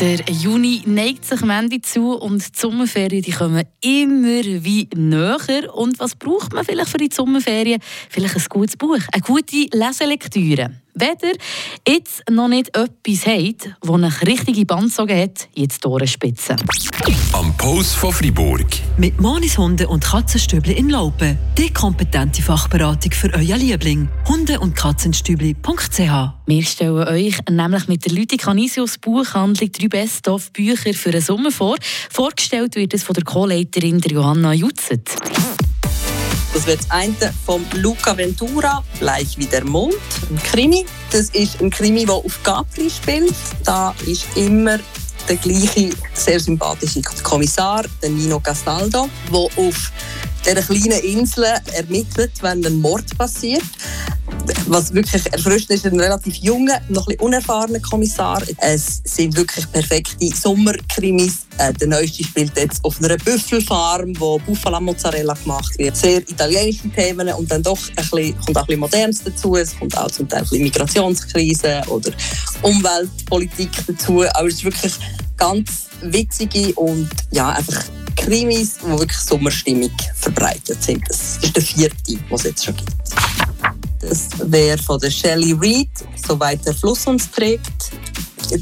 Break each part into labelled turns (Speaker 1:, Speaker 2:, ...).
Speaker 1: Der Juni neigt sich am Ende zu und die Sommerferien die kommen immer wie näher. Und was braucht man vielleicht für die Sommerferien? Vielleicht ein gutes Buch, eine gute Leselektüre. Wenn ihr jetzt noch nicht etwas habt, das euch richtige Bandsogen hat, jetzt die Ohrenspitzen.
Speaker 2: Am Post von Fribourg.
Speaker 3: Mit Monis Hunde und Katzenstübli in Laupen. Die kompetente Fachberatung für euer Liebling. Hunde- und Katzenstübli.ch
Speaker 1: Wir stellen euch nämlich mit der Lüdi Canisius Buchhandlung drei Best-of-Bücher für den Sommer vor. Vorgestellt wird es von der Co-Leiterin Johanna Jutzet.
Speaker 4: Das wird das eine von Luca Ventura, gleich wie der Mond, ein Krimi. Das ist ein Krimi, der auf Capri spielt. Da ist immer der gleiche sehr sympathische Kommissar, der Nino Castaldo, der auf dieser kleinen Insel ermittelt, wenn ein Mord passiert was wirklich erfrischend ist, ein relativ junger, noch ein unerfahrener Kommissar. Es sind wirklich perfekte Sommerkrimis. Äh, der neueste spielt jetzt auf einer Büffelfarm, wo Buffalo Mozzarella gemacht wird. Sehr italienische Themen und dann doch ein bisschen, kommt auch ein bisschen Modernes dazu. Es kommt auch zum Teil ein Migrationskrise oder Umweltpolitik dazu. Aber es ist wirklich ganz witzige und ja, einfach Krimis, die wirklich Sommerstimmung verbreitet sind. Das ist der vierte, den es jetzt schon gibt. Das wäre von der Shelley Reid, «Soweit der Fluss uns trägt».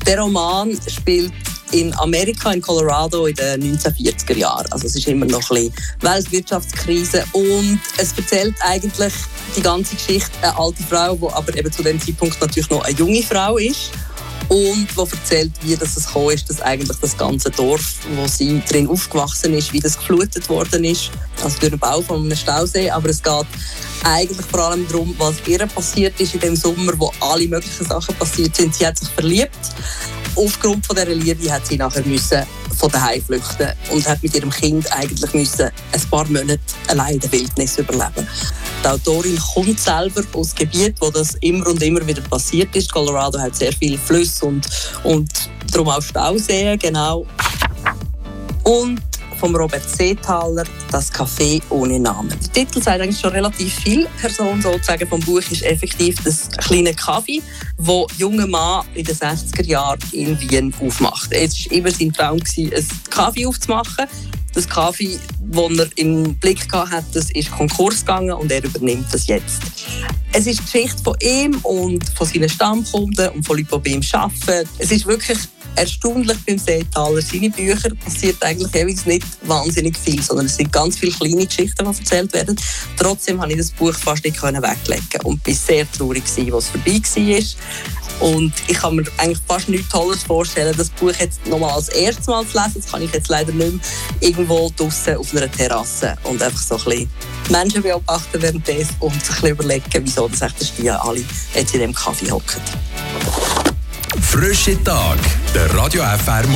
Speaker 4: Der Roman spielt in Amerika, in Colorado in den 1940er Jahren. Also es ist immer noch ein bisschen Weltwirtschaftskrise und es erzählt eigentlich die ganze Geschichte eine alte Frau, die aber eben zu dem Zeitpunkt natürlich noch eine junge Frau ist und wo erzählt, wie das es gekommen ist, dass eigentlich das ganze Dorf, wo sie drin aufgewachsen ist, wie das geflutet worden ist, also durch den Bau von einem Stausee. Aber es geht eigentlich vor allem darum, was ihr passiert ist in dem Sommer, wo alle möglichen Sachen passiert sind. Sie hat sich verliebt. Aufgrund von dieser Liebe hat sie nachher müssen von daheim flüchten und hat mit ihrem Kind eigentlich müssen ein paar Monate allein in der Wildnis überleben. Die Autorin kommt selber aus Gebiet, wo das immer und immer wieder passiert ist. Colorado hat sehr viele Flüsse und, und darum auch Stauseen, genau. Und von Robert Seethaler, «Das Café ohne Namen». Der Titel sagt eigentlich schon relativ viel. Person sozusagen vom Buch ist effektiv das kleine Kaffee, wo junge Mann in den 60er Jahren in Wien aufmacht. Es war immer sein Traum, einen Kaffee aufzumachen. Das Kaffee, das er im Blick hatte, ist Konkurs gegangen und er übernimmt das jetzt. Es ist die Geschichte von ihm und von seinen Stammkunden und von Leuten, die bei ihm arbeiten. Es ist wirklich erstaunlich beim Seetaler. Seine Bücher passiert eigentlich jeweils nicht wahnsinnig viel, sondern es sind ganz viele kleine Geschichten, die erzählt werden. Trotzdem konnte ich das Buch fast nicht weglegen und war sehr traurig, als es vorbei war. Und ich kann mir eigentlich fast nichts Tolles vorstellen, das Buch jetzt nochmal als erstes Mal zu lesen. Das kann ich jetzt leider nicht mehr irgendwo draußen auf einer Terrasse und einfach so ein bisschen Menschen beobachten währenddessen und sich überlegen, wieso das echt die alle jetzt in dem Kaffee hocken.
Speaker 2: Frische Tag, der Radio FR Morgen.